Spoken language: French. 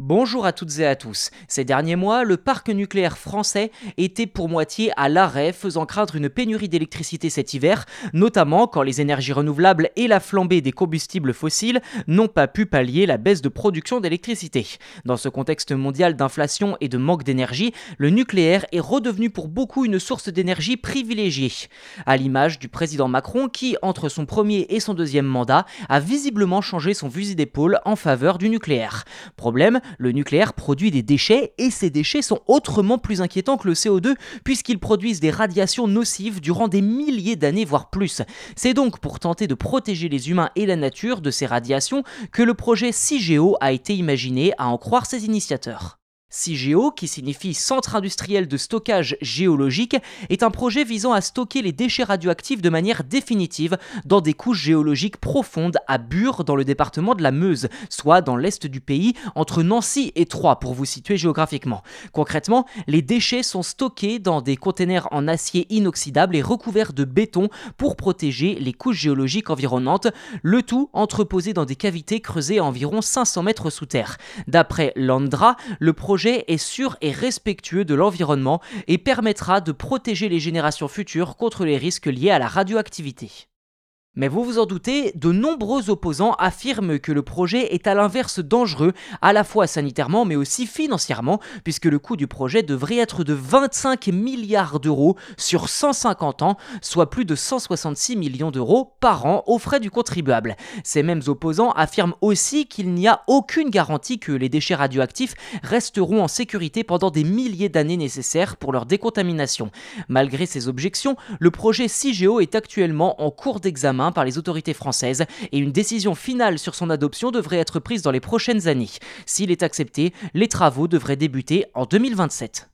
Bonjour à toutes et à tous. Ces derniers mois, le parc nucléaire français était pour moitié à l'arrêt, faisant craindre une pénurie d'électricité cet hiver, notamment quand les énergies renouvelables et la flambée des combustibles fossiles n'ont pas pu pallier la baisse de production d'électricité. Dans ce contexte mondial d'inflation et de manque d'énergie, le nucléaire est redevenu pour beaucoup une source d'énergie privilégiée. À l'image du président Macron qui, entre son premier et son deuxième mandat, a visiblement changé son fusil d'épaule en faveur du nucléaire. Problème, le nucléaire produit des déchets et ces déchets sont autrement plus inquiétants que le CO2 puisqu'ils produisent des radiations nocives durant des milliers d'années voire plus. C'est donc pour tenter de protéger les humains et la nature de ces radiations que le projet CIGEO a été imaginé à en croire ses initiateurs. CIGEO, qui signifie Centre industriel de stockage géologique, est un projet visant à stocker les déchets radioactifs de manière définitive dans des couches géologiques profondes à Bure dans le département de la Meuse, soit dans l'est du pays, entre Nancy et Troyes pour vous situer géographiquement. Concrètement, les déchets sont stockés dans des containers en acier inoxydable et recouverts de béton pour protéger les couches géologiques environnantes, le tout entreposé dans des cavités creusées à environ 500 mètres sous terre. D'après Landra, le projet projet est sûr et respectueux de l'environnement et permettra de protéger les générations futures contre les risques liés à la radioactivité. Mais vous vous en doutez, de nombreux opposants affirment que le projet est à l'inverse dangereux, à la fois sanitairement mais aussi financièrement, puisque le coût du projet devrait être de 25 milliards d'euros sur 150 ans, soit plus de 166 millions d'euros par an aux frais du contribuable. Ces mêmes opposants affirment aussi qu'il n'y a aucune garantie que les déchets radioactifs resteront en sécurité pendant des milliers d'années nécessaires pour leur décontamination. Malgré ces objections, le projet CIGEO est actuellement en cours d'examen par les autorités françaises et une décision finale sur son adoption devrait être prise dans les prochaines années. S'il est accepté, les travaux devraient débuter en 2027.